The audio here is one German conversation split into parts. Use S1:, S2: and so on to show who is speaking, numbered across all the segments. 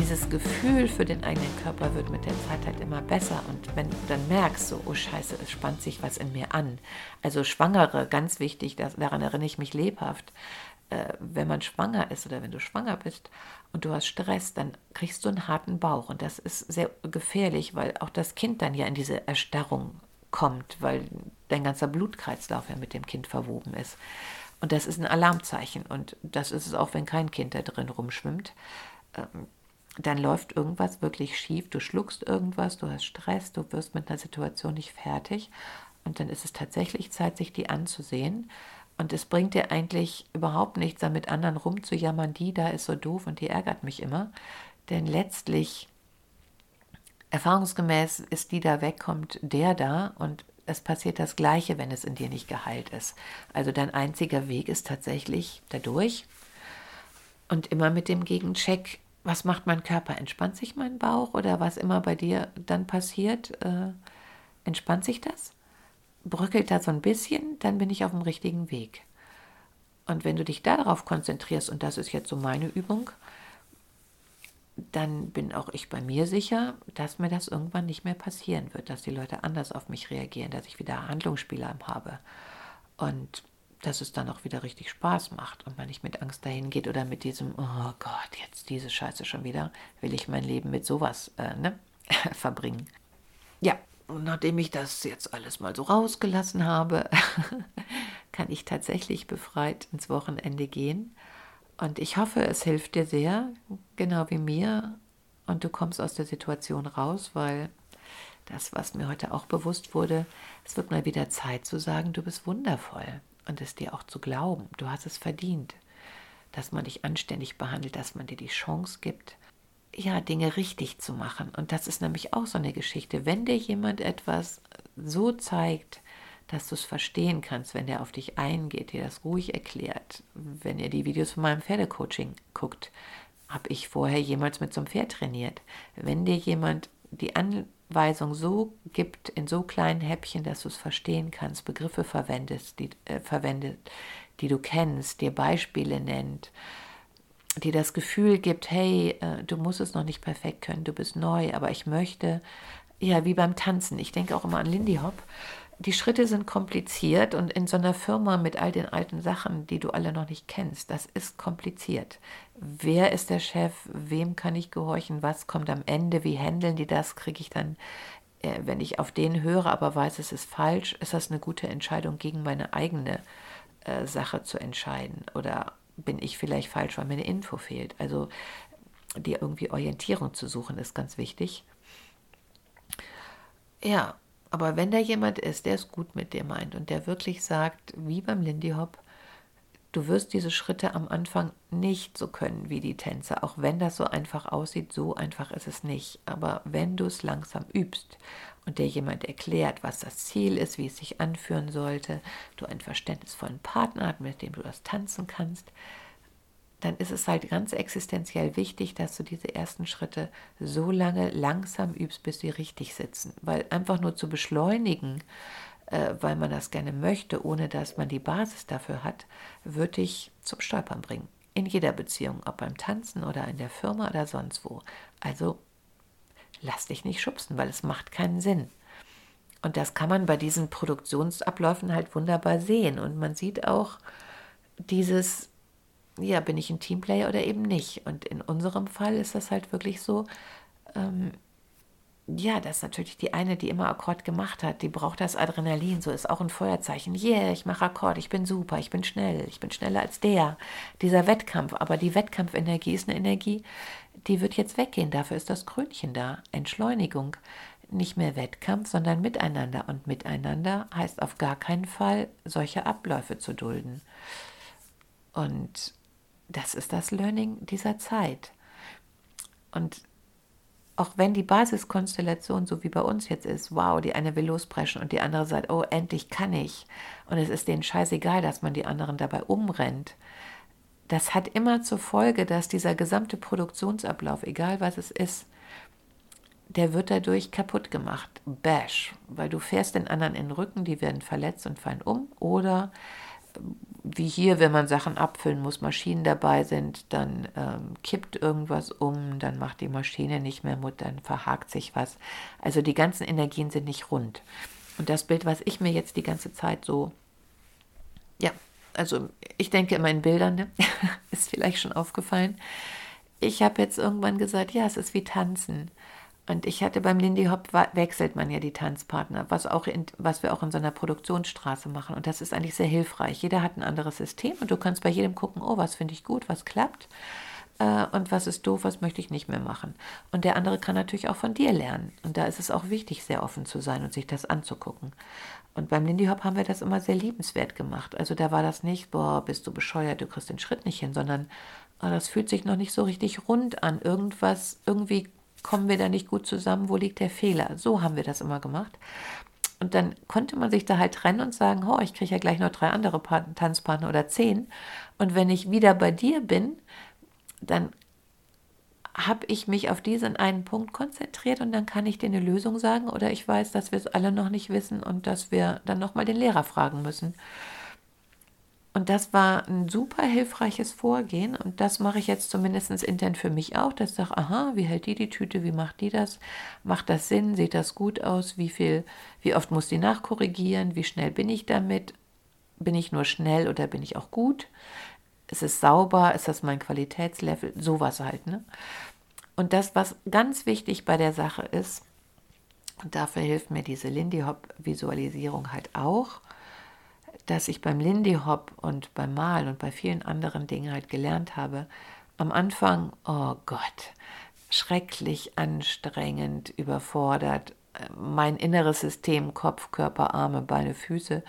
S1: Dieses Gefühl für den eigenen Körper wird mit der Zeit halt immer besser. Und wenn du dann merkst, so, oh Scheiße, es spannt sich was in mir an. Also Schwangere, ganz wichtig, das, daran erinnere ich mich lebhaft. Äh, wenn man schwanger ist oder wenn du schwanger bist und du hast Stress, dann kriegst du einen harten Bauch. Und das ist sehr gefährlich, weil auch das Kind dann ja in diese Erstarrung kommt, weil dein ganzer Blutkreislauf ja mit dem Kind verwoben ist. Und das ist ein Alarmzeichen. Und das ist es auch, wenn kein Kind da drin rumschwimmt. Ähm, dann läuft irgendwas wirklich schief, du schluckst irgendwas, du hast Stress, du wirst mit einer Situation nicht fertig und dann ist es tatsächlich Zeit, sich die anzusehen. Und es bringt dir eigentlich überhaupt nichts, da mit anderen rumzujammern, die da ist so doof und die ärgert mich immer. Denn letztlich, erfahrungsgemäß, ist die da wegkommt, der da und es passiert das Gleiche, wenn es in dir nicht geheilt ist. Also dein einziger Weg ist tatsächlich dadurch und immer mit dem Gegencheck, was macht mein Körper? Entspannt sich mein Bauch oder was immer bei dir dann passiert? Äh, entspannt sich das? Bröckelt da so ein bisschen, dann bin ich auf dem richtigen Weg. Und wenn du dich darauf konzentrierst, und das ist jetzt so meine Übung, dann bin auch ich bei mir sicher, dass mir das irgendwann nicht mehr passieren wird, dass die Leute anders auf mich reagieren, dass ich wieder Handlungsspielraum habe. Und dass es dann auch wieder richtig Spaß macht und man nicht mit Angst dahin geht oder mit diesem, oh Gott, jetzt diese Scheiße schon wieder, will ich mein Leben mit sowas äh, ne, verbringen. Ja, und nachdem ich das jetzt alles mal so rausgelassen habe, kann ich tatsächlich befreit ins Wochenende gehen. Und ich hoffe, es hilft dir sehr, genau wie mir. Und du kommst aus der Situation raus, weil das, was mir heute auch bewusst wurde, es wird mal wieder Zeit zu sagen, du bist wundervoll und es dir auch zu glauben. Du hast es verdient, dass man dich anständig behandelt, dass man dir die Chance gibt, ja, Dinge richtig zu machen. Und das ist nämlich auch so eine Geschichte. Wenn dir jemand etwas so zeigt, dass du es verstehen kannst, wenn der auf dich eingeht, dir das ruhig erklärt, wenn ihr die Videos von meinem Pferdecoaching guckt, habe ich vorher jemals mit so einem Pferd trainiert. Wenn dir jemand die Anweisung so gibt, in so kleinen Häppchen, dass du es verstehen kannst, Begriffe verwendest, die, äh, verwendet, die du kennst, dir Beispiele nennt, dir das Gefühl gibt, hey, äh, du musst es noch nicht perfekt können, du bist neu, aber ich möchte, ja, wie beim Tanzen. Ich denke auch immer an Lindy Hop die Schritte sind kompliziert und in so einer Firma mit all den alten Sachen, die du alle noch nicht kennst, das ist kompliziert. Wer ist der Chef? Wem kann ich gehorchen? Was kommt am Ende? Wie handeln die das? Kriege ich dann, äh, wenn ich auf den höre, aber weiß, es ist falsch, ist das eine gute Entscheidung, gegen meine eigene äh, Sache zu entscheiden? Oder bin ich vielleicht falsch, weil mir eine Info fehlt? Also dir irgendwie Orientierung zu suchen, ist ganz wichtig. Ja, aber wenn da jemand ist, der es gut mit dir meint und der wirklich sagt, wie beim Lindy Hop, du wirst diese Schritte am Anfang nicht so können wie die Tänzer, auch wenn das so einfach aussieht, so einfach ist es nicht. Aber wenn du es langsam übst und dir jemand erklärt, was das Ziel ist, wie es sich anführen sollte, du einen verständnisvollen Partner hast, mit dem du das tanzen kannst, dann ist es halt ganz existenziell wichtig, dass du diese ersten Schritte so lange langsam übst, bis sie richtig sitzen. Weil einfach nur zu beschleunigen, äh, weil man das gerne möchte, ohne dass man die Basis dafür hat, würde dich zum Stolpern bringen. In jeder Beziehung, ob beim Tanzen oder in der Firma oder sonst wo. Also lass dich nicht schubsen, weil es macht keinen Sinn. Und das kann man bei diesen Produktionsabläufen halt wunderbar sehen. Und man sieht auch dieses ja, bin ich ein Teamplayer oder eben nicht. Und in unserem Fall ist das halt wirklich so, ähm, ja, das ist natürlich die eine, die immer Akkord gemacht hat, die braucht das Adrenalin, so ist auch ein Feuerzeichen. Yeah, ich mache Akkord, ich bin super, ich bin schnell, ich bin schneller als der. Dieser Wettkampf, aber die Wettkampfenergie ist eine Energie, die wird jetzt weggehen, dafür ist das Krönchen da. Entschleunigung. Nicht mehr Wettkampf, sondern Miteinander. Und Miteinander heißt auf gar keinen Fall, solche Abläufe zu dulden. Und das ist das Learning dieser Zeit. Und auch wenn die Basiskonstellation so wie bei uns jetzt ist, wow, die eine will lospreschen und die andere sagt, oh, endlich kann ich. Und es ist denen scheißegal, dass man die anderen dabei umrennt. Das hat immer zur Folge, dass dieser gesamte Produktionsablauf, egal was es ist, der wird dadurch kaputt gemacht. Bash, weil du fährst den anderen in den Rücken, die werden verletzt und fallen um. Oder wie hier, wenn man Sachen abfüllen muss, Maschinen dabei sind, dann ähm, kippt irgendwas um, dann macht die Maschine nicht mehr Mut, dann verhakt sich was. Also die ganzen Energien sind nicht rund. Und das Bild, was ich mir jetzt die ganze Zeit so, ja, also ich denke immer in Bildern, ne? ist vielleicht schon aufgefallen. Ich habe jetzt irgendwann gesagt, ja, es ist wie Tanzen. Und ich hatte beim Lindy Hop wechselt man ja die Tanzpartner, was, auch in, was wir auch in so einer Produktionsstraße machen. Und das ist eigentlich sehr hilfreich. Jeder hat ein anderes System und du kannst bei jedem gucken, oh, was finde ich gut, was klappt äh, und was ist doof, was möchte ich nicht mehr machen. Und der andere kann natürlich auch von dir lernen. Und da ist es auch wichtig, sehr offen zu sein und sich das anzugucken. Und beim Lindy Hop haben wir das immer sehr liebenswert gemacht. Also da war das nicht, boah, bist du bescheuert, du kriegst den Schritt nicht hin, sondern oh, das fühlt sich noch nicht so richtig rund an. Irgendwas, irgendwie kommen wir da nicht gut zusammen, wo liegt der Fehler? So haben wir das immer gemacht. Und dann konnte man sich da halt trennen und sagen, oh, ich kriege ja gleich noch drei andere Tanzpartner oder zehn. Und wenn ich wieder bei dir bin, dann habe ich mich auf diesen einen Punkt konzentriert und dann kann ich dir eine Lösung sagen oder ich weiß, dass wir es alle noch nicht wissen und dass wir dann nochmal den Lehrer fragen müssen. Und das war ein super hilfreiches Vorgehen. Und das mache ich jetzt zumindest intern für mich auch, dass ich sage, aha, wie hält die die Tüte, wie macht die das, macht das Sinn, sieht das gut aus, wie viel, wie oft muss die nachkorrigieren, wie schnell bin ich damit, bin ich nur schnell oder bin ich auch gut, ist es sauber, ist das mein Qualitätslevel, sowas halt. Ne? Und das, was ganz wichtig bei der Sache ist, und dafür hilft mir diese Lindy Hop Visualisierung halt auch, dass ich beim Lindy Hop und beim Malen und bei vielen anderen Dingen halt gelernt habe, am Anfang, oh Gott, schrecklich anstrengend, überfordert. Mein inneres System, Kopf, Körper, Arme, Beine, Füße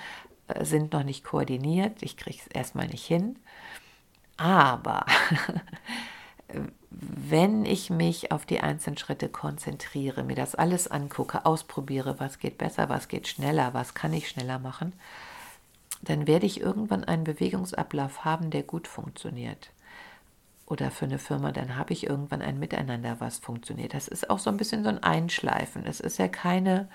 S1: äh, sind noch nicht koordiniert. Ich kriege es erstmal nicht hin. Aber wenn ich mich auf die einzelnen Schritte konzentriere, mir das alles angucke, ausprobiere, was geht besser, was geht schneller, was kann ich schneller machen, dann werde ich irgendwann einen Bewegungsablauf haben, der gut funktioniert. Oder für eine Firma, dann habe ich irgendwann ein Miteinander, was funktioniert. Das ist auch so ein bisschen so ein Einschleifen. Es ist ja keine,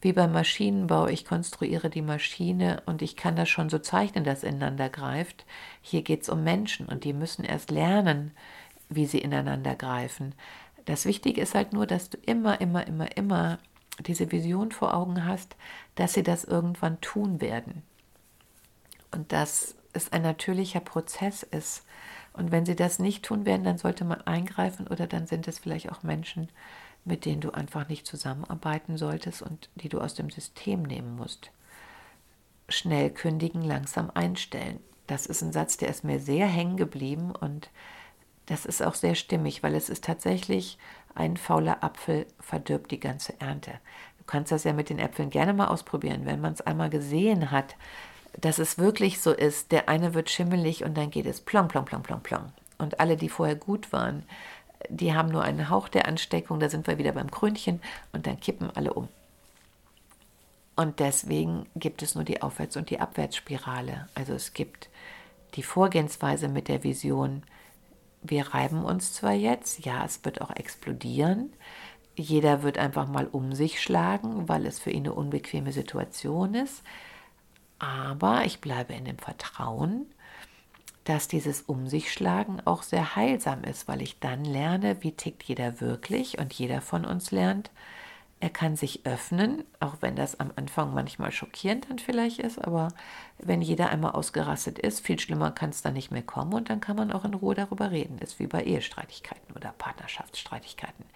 S1: wie beim Maschinenbau, ich konstruiere die Maschine und ich kann das schon so zeichnen, dass ineinander greift. Hier geht es um Menschen und die müssen erst lernen, wie sie ineinander greifen. Das Wichtige ist halt nur, dass du immer, immer, immer, immer diese Vision vor Augen hast, dass sie das irgendwann tun werden und dass es ein natürlicher Prozess ist. Und wenn sie das nicht tun werden, dann sollte man eingreifen oder dann sind es vielleicht auch Menschen, mit denen du einfach nicht zusammenarbeiten solltest und die du aus dem System nehmen musst. Schnell kündigen, langsam einstellen. Das ist ein Satz, der ist mir sehr hängen geblieben und das ist auch sehr stimmig, weil es ist tatsächlich ein fauler Apfel verdirbt die ganze Ernte. Du kannst das ja mit den Äpfeln gerne mal ausprobieren, wenn man es einmal gesehen hat, dass es wirklich so ist, der eine wird schimmelig und dann geht es plong, plong, plong, plong, plong. Und alle, die vorher gut waren, die haben nur einen Hauch der Ansteckung, da sind wir wieder beim Krönchen und dann kippen alle um. Und deswegen gibt es nur die Aufwärts- und die Abwärtsspirale. Also es gibt die Vorgehensweise mit der Vision, wir reiben uns zwar jetzt, ja, es wird auch explodieren. Jeder wird einfach mal um sich schlagen, weil es für ihn eine unbequeme Situation ist. Aber ich bleibe in dem Vertrauen, dass dieses Um sich schlagen auch sehr heilsam ist, weil ich dann lerne, wie tickt jeder wirklich und jeder von uns lernt, Er kann sich öffnen, auch wenn das am Anfang manchmal schockierend dann vielleicht ist, aber wenn jeder einmal ausgerastet ist, viel schlimmer kann es dann nicht mehr kommen und dann kann man auch in Ruhe darüber reden. Ist wie bei Ehestreitigkeiten oder Partnerschaftsstreitigkeiten.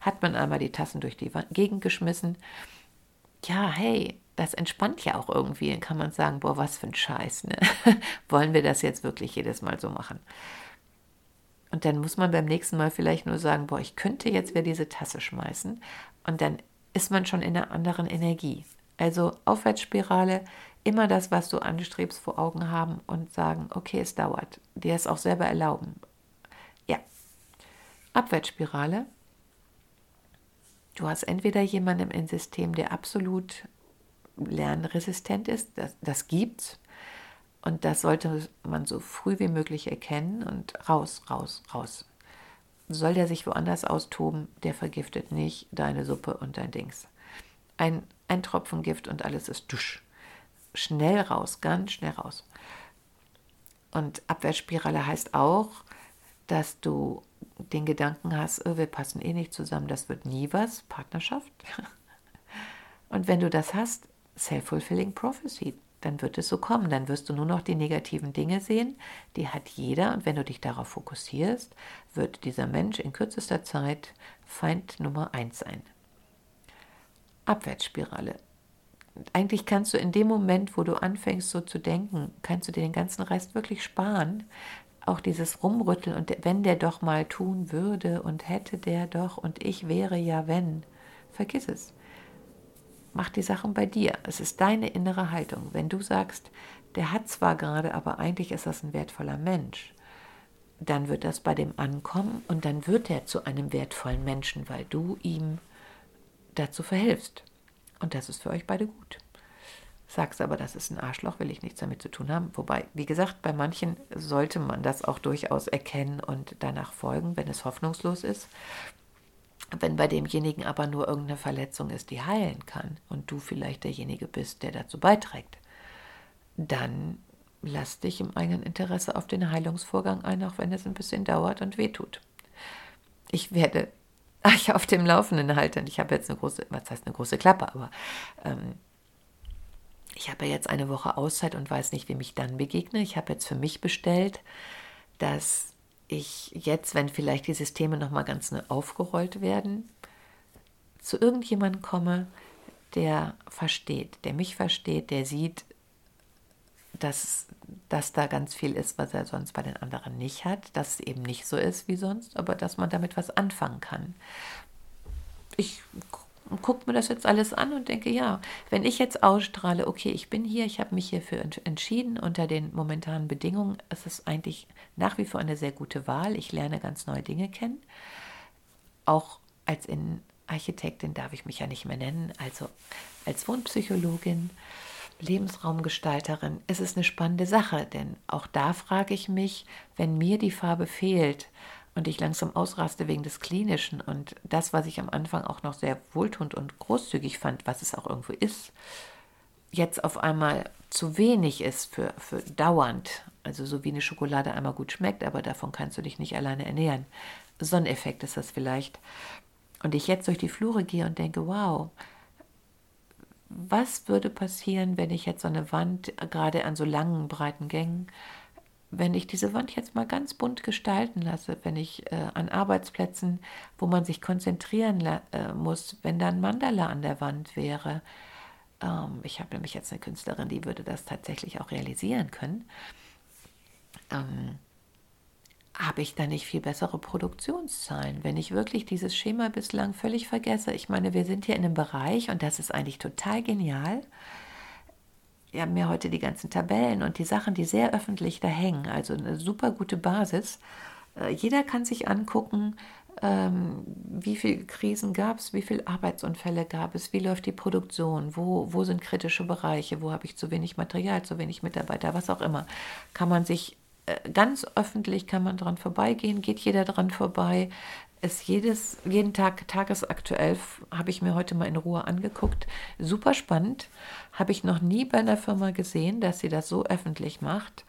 S1: Hat man einmal die Tassen durch die Gegend geschmissen, ja, hey, das entspannt ja auch irgendwie. Dann kann man sagen, boah, was für ein Scheiß. Ne? Wollen wir das jetzt wirklich jedes Mal so machen? Und dann muss man beim nächsten Mal vielleicht nur sagen, boah, ich könnte jetzt wieder diese Tasse schmeißen. Und dann ist man schon in einer anderen Energie. Also Aufwärtsspirale, immer das, was du anstrebst, vor Augen haben und sagen, okay, es dauert. Dir es auch selber erlauben. Ja. Abwärtsspirale. Du hast entweder jemanden im System, der absolut lernresistent ist, das, das gibt's. Und das sollte man so früh wie möglich erkennen und raus, raus, raus soll der sich woanders austoben, der vergiftet nicht deine Suppe und dein Dings. Ein, ein Tropfen Gift und alles ist dusch. Schnell raus, ganz schnell raus. Und Abwärtsspirale heißt auch, dass du den Gedanken hast, oh, wir passen eh nicht zusammen, das wird nie was, Partnerschaft. Und wenn du das hast, self-fulfilling prophecy, dann wird es so kommen. Dann wirst du nur noch die negativen Dinge sehen. Die hat jeder. Und wenn du dich darauf fokussierst, wird dieser Mensch in kürzester Zeit Feind Nummer eins sein. Abwärtsspirale. Eigentlich kannst du in dem Moment, wo du anfängst so zu denken, kannst du dir den ganzen Rest wirklich sparen. Auch dieses Rumrütteln und wenn der doch mal tun würde und hätte der doch und ich wäre ja wenn. Vergiss es. Mach die Sachen bei dir. Es ist deine innere Haltung. Wenn du sagst, der hat zwar gerade, aber eigentlich ist das ein wertvoller Mensch, dann wird das bei dem ankommen und dann wird er zu einem wertvollen Menschen, weil du ihm dazu verhilfst. Und das ist für euch beide gut. Sagst aber, das ist ein Arschloch, will ich nichts damit zu tun haben. Wobei, wie gesagt, bei manchen sollte man das auch durchaus erkennen und danach folgen, wenn es hoffnungslos ist. Wenn bei demjenigen aber nur irgendeine Verletzung ist, die heilen kann und du vielleicht derjenige bist, der dazu beiträgt, dann lass dich im eigenen Interesse auf den Heilungsvorgang ein, auch wenn es ein bisschen dauert und wehtut. Ich werde euch auf dem Laufenden halten. Ich habe jetzt eine große, was heißt eine große Klappe, aber ähm, ich habe jetzt eine Woche Auszeit und weiß nicht, wem ich dann begegne. Ich habe jetzt für mich bestellt, dass ich jetzt, wenn vielleicht die Systeme nochmal ganz neu aufgerollt werden, zu irgendjemandem komme, der versteht, der mich versteht, der sieht, dass, dass da ganz viel ist, was er sonst bei den anderen nicht hat, dass es eben nicht so ist wie sonst, aber dass man damit was anfangen kann. Ich und gucke mir das jetzt alles an und denke, ja, wenn ich jetzt ausstrahle, okay, ich bin hier, ich habe mich hierfür entschieden unter den momentanen Bedingungen, ist es eigentlich nach wie vor eine sehr gute Wahl. Ich lerne ganz neue Dinge kennen. Auch als Innenarchitektin darf ich mich ja nicht mehr nennen, also als Wohnpsychologin, Lebensraumgestalterin, ist es eine spannende Sache, denn auch da frage ich mich, wenn mir die Farbe fehlt, und ich langsam ausraste wegen des Klinischen und das, was ich am Anfang auch noch sehr wohltuend und großzügig fand, was es auch irgendwo ist, jetzt auf einmal zu wenig ist für, für dauernd. Also so wie eine Schokolade einmal gut schmeckt, aber davon kannst du dich nicht alleine ernähren. So ein Effekt ist das vielleicht. Und ich jetzt durch die Flure gehe und denke, wow, was würde passieren, wenn ich jetzt so eine Wand gerade an so langen, breiten Gängen wenn ich diese Wand jetzt mal ganz bunt gestalten lasse, wenn ich äh, an Arbeitsplätzen, wo man sich konzentrieren äh, muss, wenn da ein Mandala an der Wand wäre, ähm, ich habe nämlich jetzt eine Künstlerin, die würde das tatsächlich auch realisieren können, ähm, habe ich da nicht viel bessere Produktionszahlen, wenn ich wirklich dieses Schema bislang völlig vergesse. Ich meine, wir sind hier in einem Bereich und das ist eigentlich total genial wir haben ja heute die ganzen Tabellen und die Sachen, die sehr öffentlich da hängen. Also eine super gute Basis. Äh, jeder kann sich angucken, ähm, wie viele Krisen gab es, wie viele Arbeitsunfälle gab es, wie läuft die Produktion, wo, wo sind kritische Bereiche, wo habe ich zu wenig Material, zu wenig Mitarbeiter, was auch immer. Kann man sich äh, ganz öffentlich, kann man dran vorbeigehen, geht jeder dran vorbei, ist jedes, jeden Tag tagesaktuell, habe ich mir heute mal in Ruhe angeguckt. Super spannend. Habe ich noch nie bei einer Firma gesehen, dass sie das so öffentlich macht.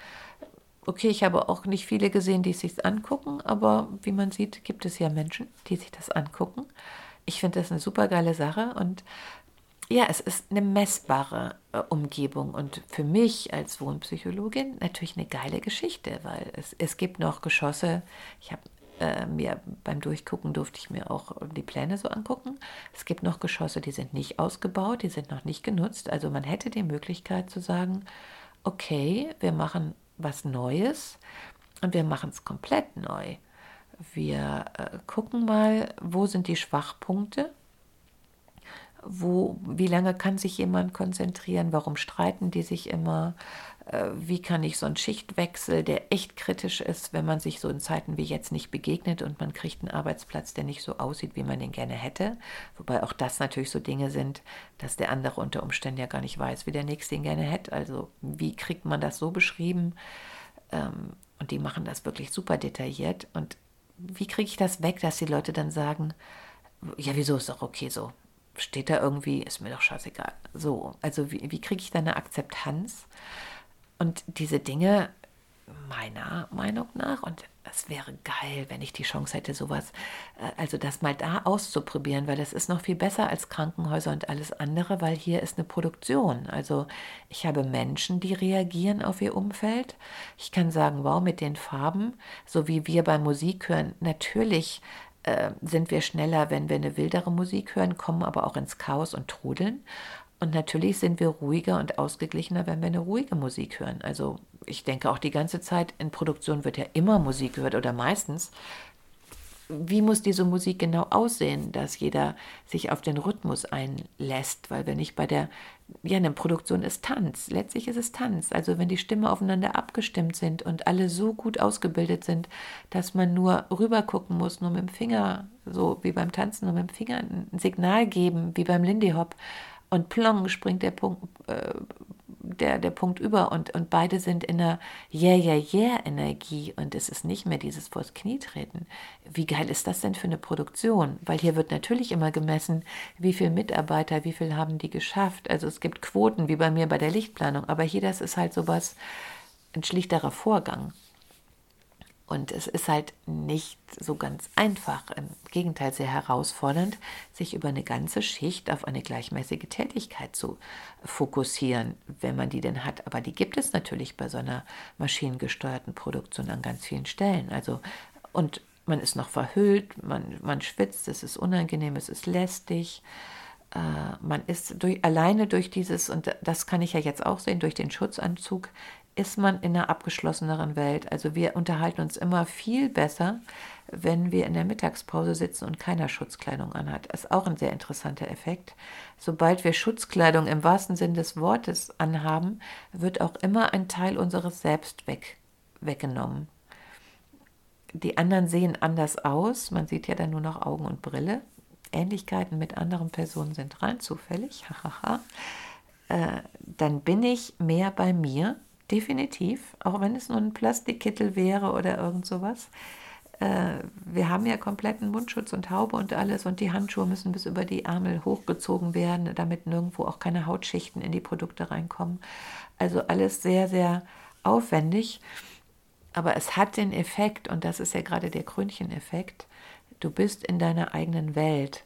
S1: Okay, ich habe auch nicht viele gesehen, die es sich angucken, aber wie man sieht, gibt es ja Menschen, die sich das angucken. ich finde das eine super geile Sache und ja, es ist eine messbare äh, Umgebung und für mich als Wohnpsychologin natürlich eine geile Geschichte, weil es, es gibt noch Geschosse. Ich habe äh, mir beim Durchgucken durfte ich mir auch die Pläne so angucken. Es gibt noch Geschosse, die sind nicht ausgebaut, die sind noch nicht genutzt. Also man hätte die Möglichkeit zu sagen, okay, wir machen was Neues und wir machen es komplett neu. Wir äh, gucken mal, wo sind die Schwachpunkte wo, wie lange kann sich jemand konzentrieren, warum streiten die sich immer, wie kann ich so einen Schichtwechsel, der echt kritisch ist, wenn man sich so in Zeiten wie jetzt nicht begegnet und man kriegt einen Arbeitsplatz, der nicht so aussieht, wie man den gerne hätte. Wobei auch das natürlich so Dinge sind, dass der andere unter Umständen ja gar nicht weiß, wie der nächste ihn gerne hätte. Also wie kriegt man das so beschrieben? Ähm, und die machen das wirklich super detailliert. Und wie kriege ich das weg, dass die Leute dann sagen, ja, wieso ist doch okay so? steht da irgendwie, ist mir doch scheißegal. So, also wie, wie kriege ich da eine Akzeptanz? Und diese Dinge, meiner Meinung nach, und es wäre geil, wenn ich die Chance hätte, sowas, äh, also das mal da auszuprobieren, weil das ist noch viel besser als Krankenhäuser und alles andere, weil hier ist eine Produktion. Also ich habe Menschen, die reagieren auf ihr Umfeld. Ich kann sagen, wow, mit den Farben, so wie wir bei Musik hören, natürlich äh, sind wir schneller, wenn wir eine wildere Musik hören, kommen aber auch ins Chaos und trudeln. Und natürlich sind wir ruhiger und ausgeglichener, wenn wir eine ruhige Musik hören. Also ich denke auch die ganze Zeit in Produktion wird ja immer Musik gehört oder meistens. Wie muss diese Musik genau aussehen, dass jeder sich auf den Rhythmus einlässt, weil wenn ich bei der, ja, eine Produktion ist Tanz, letztlich ist es Tanz, also wenn die Stimmen aufeinander abgestimmt sind und alle so gut ausgebildet sind, dass man nur rüber gucken muss, nur mit dem Finger, so wie beim Tanzen, nur mit dem Finger ein Signal geben, wie beim Lindy Hop und plong springt der Punkt, äh, der, der Punkt über und, und beide sind in einer Yeah, yeah, yeah Energie und es ist nicht mehr dieses vors Knie treten. Wie geil ist das denn für eine Produktion? Weil hier wird natürlich immer gemessen, wie viele Mitarbeiter, wie viel haben die geschafft. Also es gibt Quoten, wie bei mir bei der Lichtplanung, aber hier das ist halt sowas, ein schlichterer Vorgang. Und es ist halt nicht so ganz einfach, im Gegenteil sehr herausfordernd, sich über eine ganze Schicht auf eine gleichmäßige Tätigkeit zu fokussieren, wenn man die denn hat. Aber die gibt es natürlich bei so einer maschinengesteuerten Produktion an ganz vielen Stellen. Also, und man ist noch verhüllt, man, man schwitzt, es ist unangenehm, es ist lästig. Äh, man ist durch, alleine durch dieses, und das kann ich ja jetzt auch sehen, durch den Schutzanzug ist man in einer abgeschlosseneren Welt. Also wir unterhalten uns immer viel besser, wenn wir in der Mittagspause sitzen und keiner Schutzkleidung anhat. Das ist auch ein sehr interessanter Effekt. Sobald wir Schutzkleidung im wahrsten Sinn des Wortes anhaben, wird auch immer ein Teil unseres Selbst weg, weggenommen. Die anderen sehen anders aus. Man sieht ja dann nur noch Augen und Brille. Ähnlichkeiten mit anderen Personen sind rein zufällig. äh, dann bin ich mehr bei mir definitiv, auch wenn es nur ein Plastikkittel wäre oder irgend sowas. Äh, wir haben ja kompletten Mundschutz und Haube und alles und die Handschuhe müssen bis über die Ärmel hochgezogen werden, damit nirgendwo auch keine Hautschichten in die Produkte reinkommen. Also alles sehr, sehr aufwendig. Aber es hat den Effekt, und das ist ja gerade der Kröncheneffekt, du bist in deiner eigenen Welt.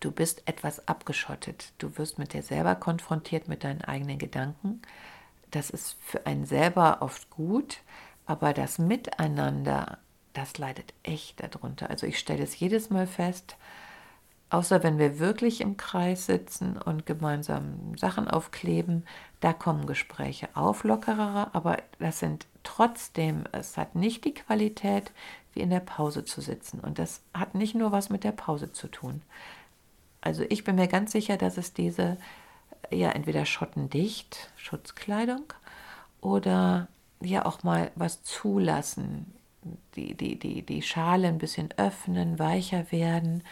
S1: Du bist etwas abgeschottet. Du wirst mit dir selber konfrontiert, mit deinen eigenen Gedanken das ist für einen selber oft gut, aber das Miteinander, das leidet echt darunter. Also ich stelle es jedes Mal fest, außer wenn wir wirklich im Kreis sitzen und gemeinsam Sachen aufkleben, da kommen Gespräche auf, lockerer, aber das sind trotzdem, es hat nicht die Qualität, wie in der Pause zu sitzen. Und das hat nicht nur was mit der Pause zu tun. Also ich bin mir ganz sicher, dass es diese ja entweder schottendicht, Schutzkleidung, oder ja auch mal was zulassen, die, die, die, die Schale ein bisschen öffnen, weicher werden.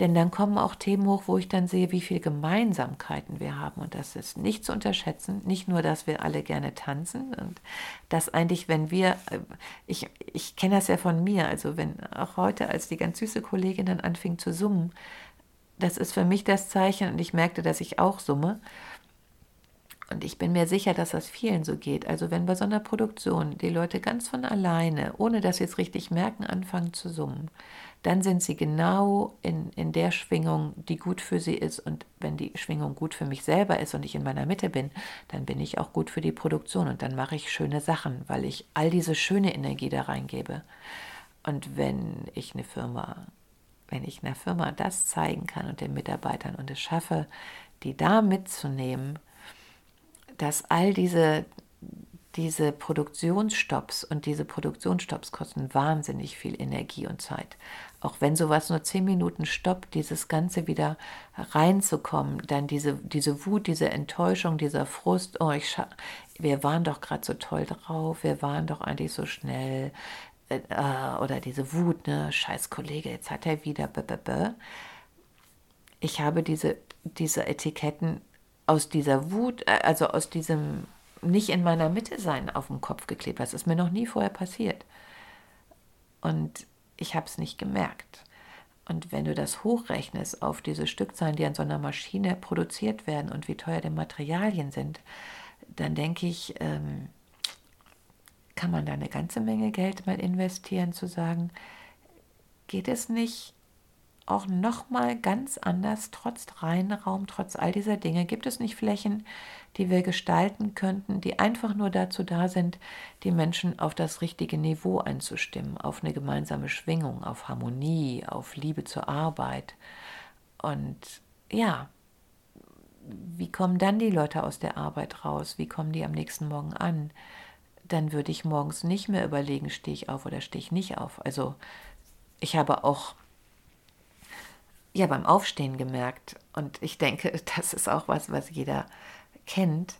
S1: Denn dann kommen auch Themen hoch, wo ich dann sehe, wie viele Gemeinsamkeiten wir haben. Und das ist nicht zu unterschätzen. Nicht nur, dass wir alle gerne tanzen und dass eigentlich, wenn wir, äh, ich, ich kenne das ja von mir, also wenn auch heute, als die ganz süße Kollegin dann anfing zu summen, das ist für mich das Zeichen und ich merkte, dass ich auch summe. Und ich bin mir sicher, dass das vielen so geht. Also wenn bei so einer Produktion die Leute ganz von alleine, ohne dass sie es richtig merken, anfangen zu summen, dann sind sie genau in, in der Schwingung, die gut für sie ist. Und wenn die Schwingung gut für mich selber ist und ich in meiner Mitte bin, dann bin ich auch gut für die Produktion und dann mache ich schöne Sachen, weil ich all diese schöne Energie da reingebe. Und wenn ich eine Firma, wenn ich einer Firma das zeigen kann und den Mitarbeitern und es schaffe, die da mitzunehmen, dass all diese diese Produktionsstopps und diese Produktionsstopps kosten wahnsinnig viel Energie und Zeit. Auch wenn sowas nur zehn Minuten stoppt, dieses Ganze wieder reinzukommen, dann diese, diese Wut, diese Enttäuschung, dieser Frust, oh, ich wir waren doch gerade so toll drauf, wir waren doch eigentlich so schnell, äh, oder diese Wut, ne, scheiß Kollege, jetzt hat er wieder, b -b -b. ich habe diese, diese Etiketten aus dieser Wut, äh, also aus diesem nicht in meiner Mitte sein auf dem Kopf geklebt. Das ist mir noch nie vorher passiert. Und ich habe es nicht gemerkt. Und wenn du das hochrechnest auf diese Stückzahlen, die an so einer Maschine produziert werden und wie teuer die Materialien sind, dann denke ich, ähm, kann man da eine ganze Menge Geld mal investieren, zu sagen, geht es nicht auch nochmal ganz anders, trotz Reinraum, trotz all dieser Dinge? Gibt es nicht Flächen, die wir gestalten könnten, die einfach nur dazu da sind, die Menschen auf das richtige Niveau einzustimmen, auf eine gemeinsame Schwingung, auf Harmonie, auf Liebe zur Arbeit? Und ja, wie kommen dann die Leute aus der Arbeit raus? Wie kommen die am nächsten Morgen an? Dann würde ich morgens nicht mehr überlegen, stehe ich auf oder stehe ich nicht auf. Also ich habe auch ja beim Aufstehen gemerkt. Und ich denke, das ist auch was, was jeder kennt.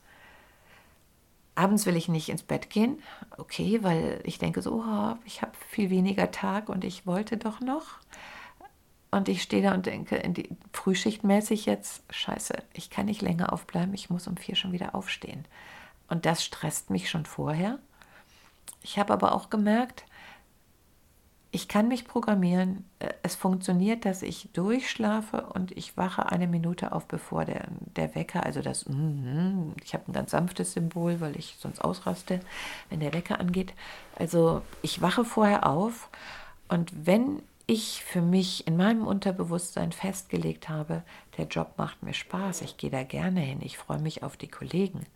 S1: Abends will ich nicht ins Bett gehen, okay, weil ich denke so, oh, ich habe viel weniger Tag und ich wollte doch noch. Und ich stehe da und denke, in die Frühschichtmäßig jetzt, scheiße, ich kann nicht länger aufbleiben, ich muss um vier schon wieder aufstehen. Und das stresst mich schon vorher. Ich habe aber auch gemerkt, ich kann mich programmieren. Äh, es funktioniert, dass ich durchschlafe und ich wache eine Minute auf, bevor der, der Wecker, also das, mm, ich habe ein ganz sanftes Symbol, weil ich sonst ausraste, wenn der Wecker angeht. Also ich wache vorher auf und wenn ich für mich in meinem Unterbewusstsein festgelegt habe, der Job macht mir Spaß, ich gehe da gerne hin, ich freue mich auf die Kollegen,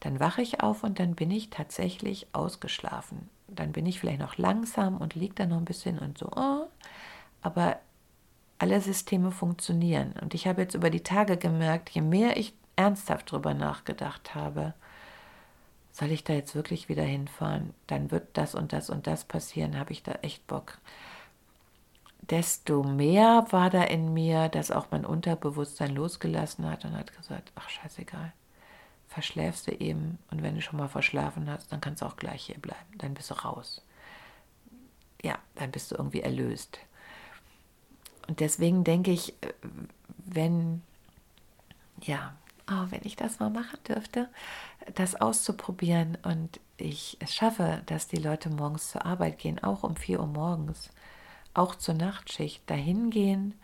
S1: dann wache ich auf und dann bin ich tatsächlich ausgeschlafen dann bin ich vielleicht noch langsam und liege da noch ein bisschen und so. Oh. Aber alle Systeme funktionieren. Und ich habe jetzt über die Tage gemerkt, je mehr ich ernsthaft darüber nachgedacht habe, soll ich da jetzt wirklich wieder hinfahren? Dann wird das und das und das passieren, habe ich da echt Bock. Desto mehr war da in mir, dass auch mein Unterbewusstsein losgelassen hat und hat gesagt, ach scheißegal verschläfst du eben und wenn du schon mal verschlafen hast, dann kannst du auch gleich hier bleiben. Dann bist du raus. Ja, dann bist du irgendwie erlöst. Und deswegen denke ich, äh, wenn, ja, oh, wenn ich das mal machen dürfte, das auszuprobieren und ich es schaffe, dass die Leute morgens zur Arbeit gehen, auch um 4 Uhr morgens, auch zur Nachtschicht, dahin gehen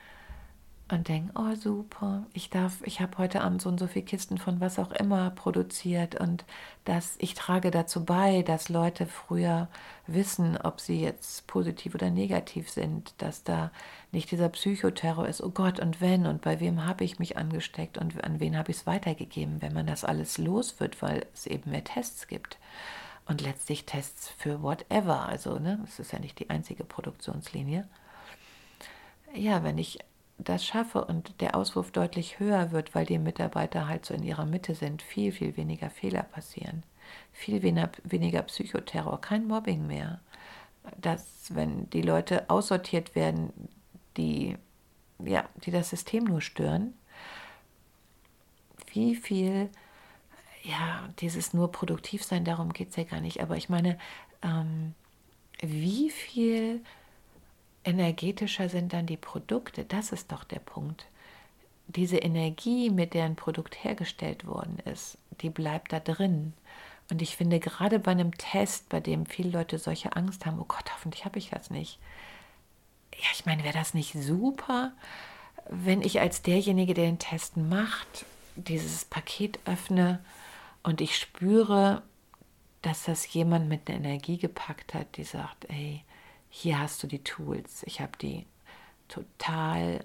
S1: und denken, oh super, ich darf, ich habe heute Abend so und so viele Kisten von was auch immer produziert und dass ich trage dazu bei, dass Leute früher wissen, ob sie jetzt positiv oder negativ sind, dass da nicht dieser Psychoterror ist, oh Gott, und wenn und bei wem habe ich mich angesteckt und an wen habe ich es weitergegeben, wenn man das alles los wird, weil es eben mehr Tests gibt. Und letztlich Tests für whatever, also ne, es ist ja nicht die einzige Produktionslinie. Ja, wenn ich das schaffe und der Auswurf deutlich höher wird, weil die Mitarbeiter halt so in ihrer Mitte sind, viel, viel weniger Fehler passieren, viel weniger, weniger Psychoterror, kein Mobbing mehr. Dass, wenn die Leute aussortiert werden, die, ja, die das System nur stören, wie viel, ja, dieses nur produktiv sein, darum geht es ja gar nicht, aber ich meine, ähm, wie viel energetischer sind dann die Produkte. Das ist doch der Punkt. Diese Energie, mit der ein Produkt hergestellt worden ist, die bleibt da drin. Und ich finde, gerade bei einem Test, bei dem viele Leute solche Angst haben, oh Gott, hoffentlich habe ich das nicht. Ja, ich meine, wäre das nicht super, wenn ich als derjenige, der den Test macht, dieses Paket öffne Und ich spüre, dass das jemand mit einer Energie gepackt hat, die sagt, ey, hier hast du die Tools. Ich habe die total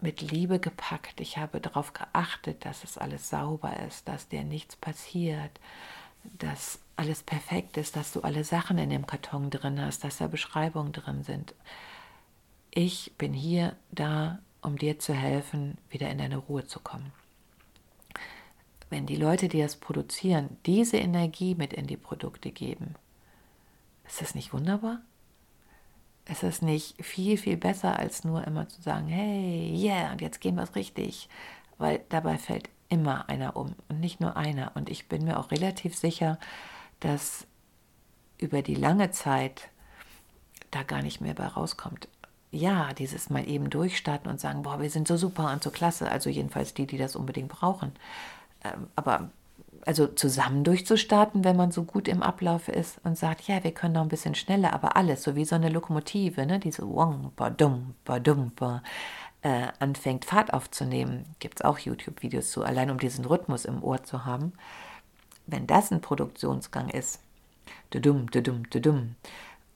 S1: mit Liebe gepackt. Ich habe darauf geachtet, dass es alles sauber ist, dass dir nichts passiert, dass alles perfekt ist, dass du alle Sachen in dem Karton drin hast, dass da Beschreibungen drin sind. Ich bin hier da, um dir zu helfen, wieder in deine Ruhe zu kommen. Wenn die Leute, die das produzieren, diese Energie mit in die Produkte geben, ist das nicht wunderbar? Ist das nicht viel, viel besser, als nur immer zu sagen, hey, yeah, und jetzt gehen wir es richtig? Weil dabei fällt immer einer um und nicht nur einer. Und ich bin mir auch relativ sicher, dass über die lange Zeit da gar nicht mehr bei rauskommt. Ja, dieses mal eben durchstarten und sagen, boah, wir sind so super und so klasse, also jedenfalls die, die das unbedingt brauchen. Ähm, aber also zusammen durchzustarten, wenn man so gut im Ablauf ist und sagt, ja, wir können noch ein bisschen schneller, aber alles, so wie so eine Lokomotive, ne, die so wong, badum, badum, ba, äh, anfängt Fahrt aufzunehmen, gibt es auch YouTube-Videos zu, allein um diesen Rhythmus im Ohr zu haben. Wenn das ein Produktionsgang ist, dudum, dudum, dudum,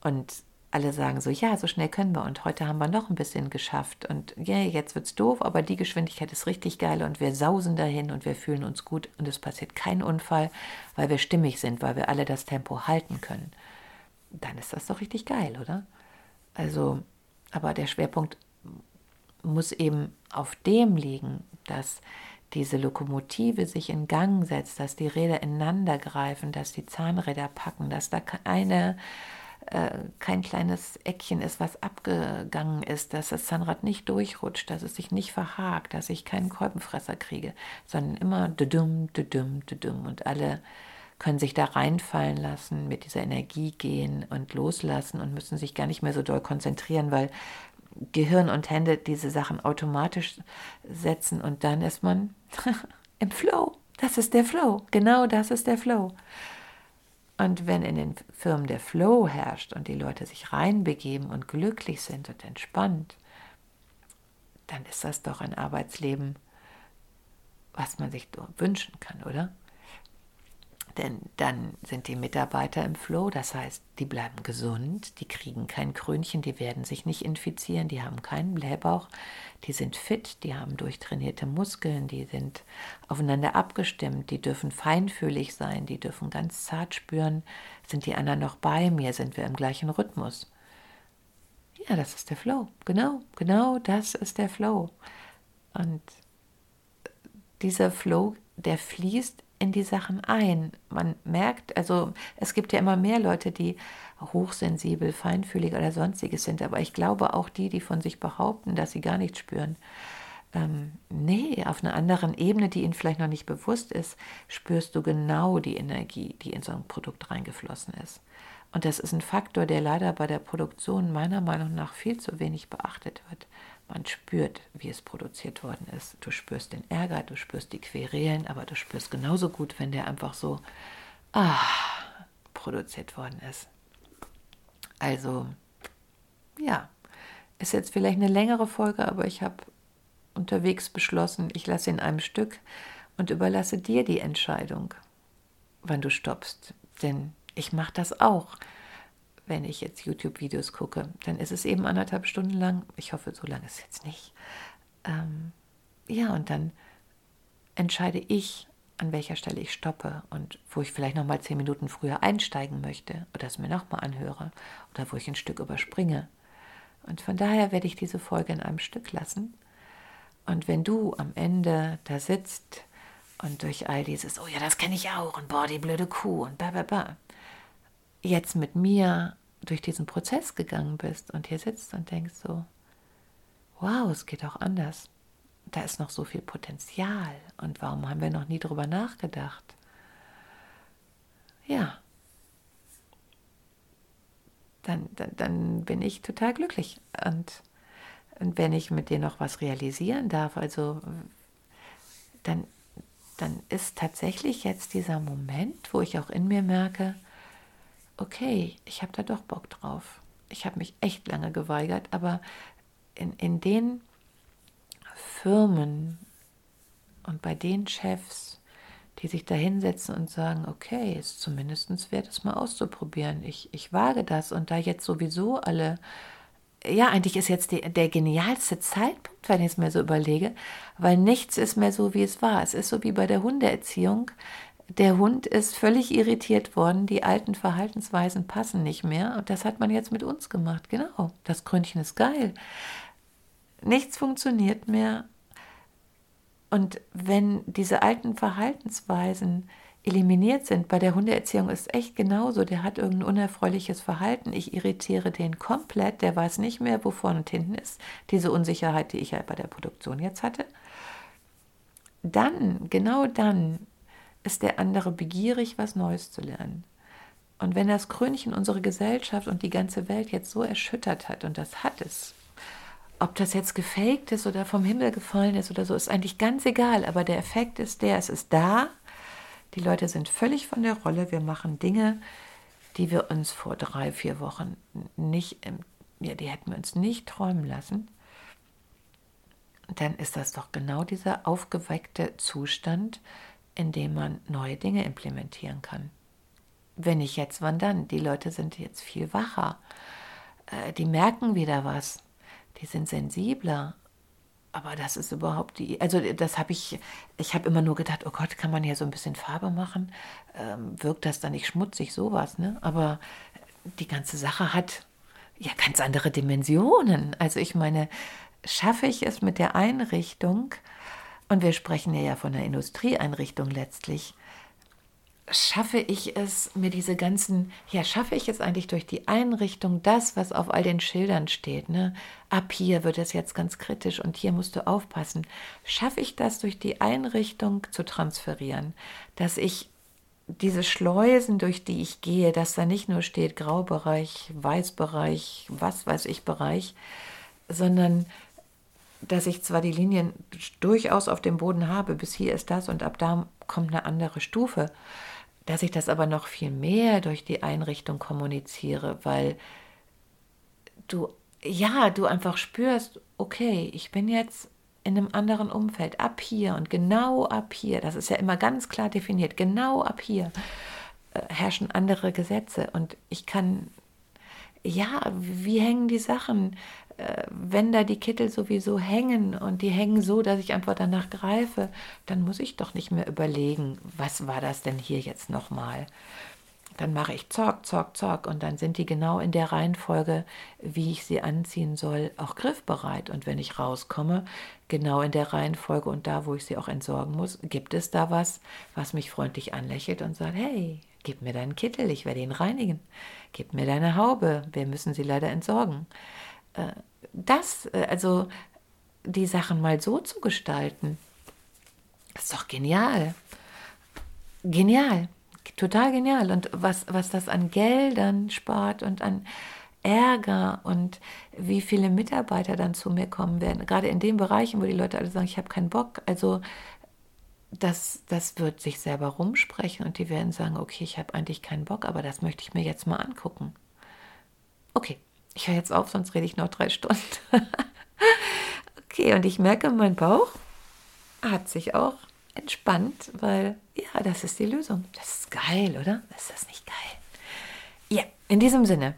S1: und alle sagen so, ja, so schnell können wir und heute haben wir noch ein bisschen geschafft und ja, yeah, jetzt wird's doof, aber die Geschwindigkeit ist richtig geil und wir sausen dahin und wir fühlen uns gut und es passiert kein Unfall, weil wir stimmig sind, weil wir alle das Tempo halten können. Dann ist das doch richtig geil, oder? Also, aber der Schwerpunkt muss eben auf dem liegen, dass diese Lokomotive sich in Gang setzt, dass die Räder ineinander greifen, dass die Zahnräder packen, dass da keine äh, kein kleines Eckchen ist, was abgegangen ist, dass das Zahnrad nicht durchrutscht, dass es sich nicht verhakt, dass ich keinen Kolbenfresser kriege, sondern immer düdüm, düdüm, düdüm und alle können sich da reinfallen lassen, mit dieser Energie gehen und loslassen und müssen sich gar nicht mehr so doll konzentrieren, weil Gehirn und Hände diese Sachen automatisch setzen und dann ist man im Flow. Das ist der Flow. Genau das ist der Flow. Und wenn in den Firmen der Flow herrscht und die Leute sich reinbegeben und glücklich sind und entspannt, dann ist das doch ein Arbeitsleben, was man sich wünschen kann, oder? Denn dann sind die Mitarbeiter im Flow, das heißt, die bleiben gesund, die kriegen kein Krönchen, die werden sich nicht infizieren, die haben keinen Blähbauch, die sind fit, die haben durchtrainierte Muskeln, die sind aufeinander abgestimmt, die dürfen feinfühlig sein, die dürfen ganz zart spüren, sind die anderen noch bei mir, sind wir im gleichen Rhythmus. Ja, das ist der Flow. Genau, genau das ist der Flow. Und dieser Flow, der fließt in die Sachen ein. Man merkt, also es gibt ja immer mehr Leute, die hochsensibel, feinfühlig oder sonstiges sind, aber ich glaube auch die, die von sich behaupten, dass sie gar nichts spüren. Ähm, nee, auf einer anderen Ebene, die ihnen vielleicht noch nicht bewusst ist, spürst du genau die Energie, die in so ein Produkt reingeflossen ist. Und das ist ein Faktor, der leider bei der Produktion meiner Meinung nach viel zu wenig beachtet wird. Man spürt, wie es produziert worden ist. Du spürst den Ärger, du spürst die Querelen, aber du spürst genauso gut, wenn der einfach so ah, produziert worden ist. Also, ja, ist jetzt vielleicht eine längere Folge, aber ich habe unterwegs beschlossen, ich lasse in einem Stück und überlasse dir die Entscheidung, wann du stoppst. Denn ich mache das auch wenn ich jetzt YouTube-Videos gucke, dann ist es eben anderthalb Stunden lang. Ich hoffe, so lange ist es jetzt nicht. Ähm, ja, und dann entscheide ich, an welcher Stelle ich stoppe und wo ich vielleicht noch mal zehn Minuten früher einsteigen möchte oder es mir noch mal anhöre oder wo ich ein Stück überspringe. Und von daher werde ich diese Folge in einem Stück lassen. Und wenn du am Ende da sitzt und durch all dieses, oh ja, das kenne ich auch und boah, die blöde Kuh und ba, ba, ba, jetzt mit mir durch diesen Prozess gegangen bist und hier sitzt und denkst so, wow, es geht auch anders. Da ist noch so viel Potenzial und warum haben wir noch nie drüber nachgedacht? Ja, dann, dann, dann bin ich total glücklich. Und, und wenn ich mit dir noch was realisieren darf, also dann, dann ist tatsächlich jetzt dieser Moment, wo ich auch in mir merke, okay, ich habe da doch Bock drauf. Ich habe mich echt lange geweigert, aber in, in den Firmen und bei den Chefs, die sich da hinsetzen und sagen, okay, ist zumindest wert, es mal auszuprobieren. Ich, ich wage das und da jetzt sowieso alle, ja, eigentlich ist jetzt die, der genialste Zeitpunkt, wenn ich es mir so überlege, weil nichts ist mehr so, wie es war. Es ist so wie bei der Hundeerziehung. Der Hund ist völlig irritiert worden, die alten Verhaltensweisen passen nicht mehr. Und das hat man jetzt mit uns gemacht. Genau, das Krönchen ist geil. Nichts funktioniert mehr, und wenn diese alten Verhaltensweisen eliminiert sind, bei der Hundeerziehung ist echt genauso, der hat irgendein unerfreuliches Verhalten, ich irritiere den komplett, der weiß nicht mehr, wo vorne und hinten ist, diese Unsicherheit, die ich ja bei der Produktion jetzt hatte, dann, genau dann, ist der andere begierig, was Neues zu lernen. Und wenn das Krönchen unsere Gesellschaft und die ganze Welt jetzt so erschüttert hat, und das hat es, ob das jetzt gefaked ist oder vom Himmel gefallen ist oder so, ist eigentlich ganz egal. Aber der Effekt ist der, es ist da. Die Leute sind völlig von der Rolle. Wir machen Dinge, die wir uns vor drei, vier Wochen nicht, ja, die hätten wir uns nicht träumen lassen. Dann ist das doch genau dieser aufgeweckte Zustand, in dem man neue Dinge implementieren kann. Wenn nicht jetzt, wann dann? Die Leute sind jetzt viel wacher. Äh, die merken wieder was die sind sensibler. Aber das ist überhaupt die, also das habe ich, ich habe immer nur gedacht, oh Gott, kann man hier so ein bisschen Farbe machen? Ähm, wirkt das dann nicht schmutzig, sowas, ne? Aber die ganze Sache hat ja ganz andere Dimensionen. Also ich meine, schaffe ich es mit der Einrichtung, und wir sprechen ja von der Industrieeinrichtung letztlich, schaffe ich es, mir diese ganzen, ja, schaffe ich es eigentlich durch die Einrichtung, das, was auf all den Schildern steht, ne? Ab hier wird es jetzt ganz kritisch und hier musst du aufpassen. Schaffe ich das durch die Einrichtung zu transferieren, dass ich diese Schleusen, durch die ich gehe, dass da nicht nur steht Graubereich, Weißbereich, was weiß ich Bereich, sondern dass ich zwar die Linien durchaus auf dem Boden habe, bis hier ist das und ab da kommt eine andere Stufe, dass ich das aber noch viel mehr durch die Einrichtung kommuniziere, weil du, ja, du einfach spürst, okay, ich bin jetzt in einem anderen Umfeld, ab hier und genau ab hier, das ist ja immer ganz klar definiert, genau ab hier äh, herrschen andere Gesetze und ich kann, ja, wie hängen die Sachen? Äh, wenn da die Kittel sowieso hängen und die hängen so, dass ich einfach danach greife, dann muss ich doch nicht mehr überlegen, was war das denn hier jetzt nochmal. Dann mache ich Zock, Zock, Zock und dann sind die genau in der Reihenfolge, wie ich sie anziehen soll, auch griffbereit. Und wenn ich rauskomme, genau in der Reihenfolge und da, wo ich sie auch entsorgen muss, gibt es da was, was mich freundlich anlächelt und sagt, hey, gib mir deinen Kittel, ich werde ihn reinigen. Gib mir deine Haube, wir müssen sie leider entsorgen das, äh, also die Sachen mal so zu gestalten, ist doch genial. Genial, total genial. Und was, was das an Geldern spart und an Ärger und wie viele Mitarbeiter dann zu mir kommen werden, gerade in den Bereichen, wo die Leute alle sagen, ich habe keinen Bock, also das, das wird sich selber rumsprechen und die werden sagen, okay, ich habe eigentlich keinen Bock, aber das möchte ich mir jetzt mal angucken. Okay, ich höre jetzt auf, sonst rede ich noch drei Stunden. okay, und ich merke, mein Bauch hat sich auch entspannt, weil ja, das ist die Lösung. Das ist geil, oder? Ist das nicht geil? Ja, in diesem Sinne.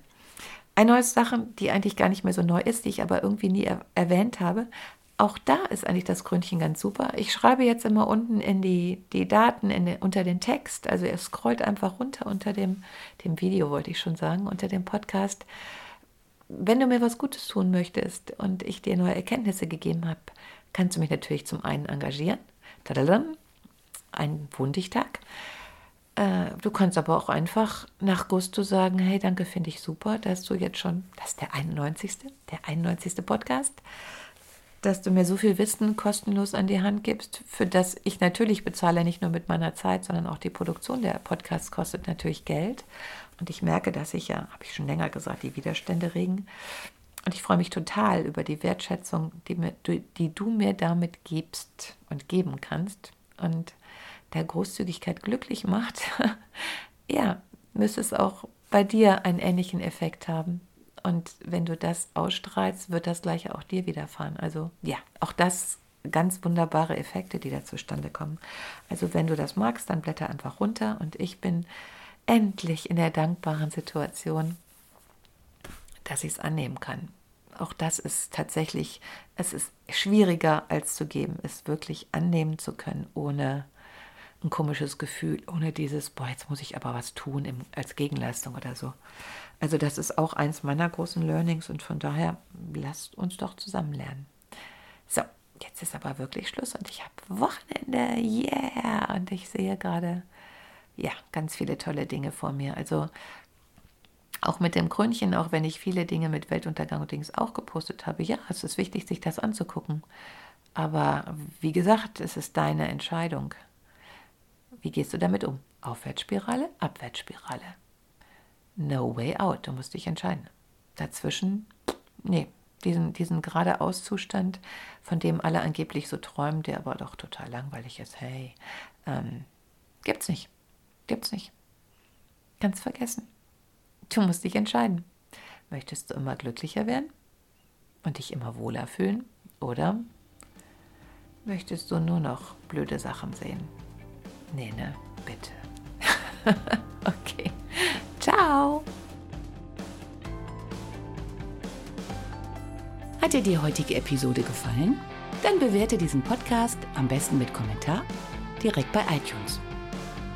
S1: Eine neue Sache, die eigentlich gar nicht mehr so neu ist, die ich aber irgendwie nie er erwähnt habe. Auch da ist eigentlich das Gründchen ganz super. Ich schreibe jetzt immer unten in die, die Daten in unter den Text. Also er scrollt einfach runter unter dem, dem Video, wollte ich schon sagen, unter dem Podcast wenn du mir was Gutes tun möchtest und ich dir neue Erkenntnisse gegeben habe, kannst du mich natürlich zum einen engagieren. Tadadam, ein Wohndichtag. Äh, du kannst aber auch einfach nach Gusto sagen, hey, danke, finde ich super, dass du jetzt schon, das ist der 91. Der 91. Podcast, dass du mir so viel Wissen kostenlos an die Hand gibst, für das ich natürlich bezahle, nicht nur mit meiner Zeit, sondern auch die Produktion der Podcasts kostet natürlich Geld. Und ich merke, dass sich ja, habe ich schon länger gesagt, die Widerstände regen. Und ich freue mich total über die Wertschätzung, die, mir, die du mir damit gibst und geben kannst. Und der Großzügigkeit glücklich macht, ja, müsste es auch bei dir einen ähnlichen Effekt haben. Und wenn du das ausstrahlst, wird das gleiche auch dir widerfahren. Also ja, auch das ganz wunderbare Effekte, die da zustande kommen. Also wenn du das magst, dann blätter einfach runter und ich bin endlich in der dankbaren Situation, dass ich es annehmen kann. Auch das ist tatsächlich, es ist schwieriger als zu geben, es wirklich annehmen zu können, ohne ein komisches Gefühl, ohne dieses, boah, jetzt muss ich aber was tun im, als Gegenleistung oder so. Also das ist auch eins meiner großen Learnings und von daher lasst uns doch zusammen lernen. So, jetzt ist aber wirklich Schluss und ich habe Wochenende, yeah! Und ich sehe gerade, ja, ganz viele tolle Dinge vor mir. Also auch mit dem Krönchen, auch wenn ich viele Dinge mit Weltuntergang und Dings auch gepostet habe, ja, es ist wichtig, sich das anzugucken. Aber wie gesagt, es ist deine Entscheidung. Wie gehst du damit um? Aufwärtsspirale, Abwärtsspirale. No way out, du musst dich entscheiden. Dazwischen, nee, diesen, diesen geradeaus-Zustand, von dem alle angeblich so träumen, der aber doch total langweilig ist. Hey, ähm, gibt's nicht. Gibt's nicht. Ganz vergessen. Du musst dich entscheiden. Möchtest du immer glücklicher werden und dich immer wohler fühlen? Oder möchtest du nur noch blöde Sachen sehen? Nee, ne? Bitte. okay. Ciao.
S2: Hat dir die heutige Episode gefallen? Dann bewerte diesen Podcast am besten mit Kommentar direkt bei iTunes.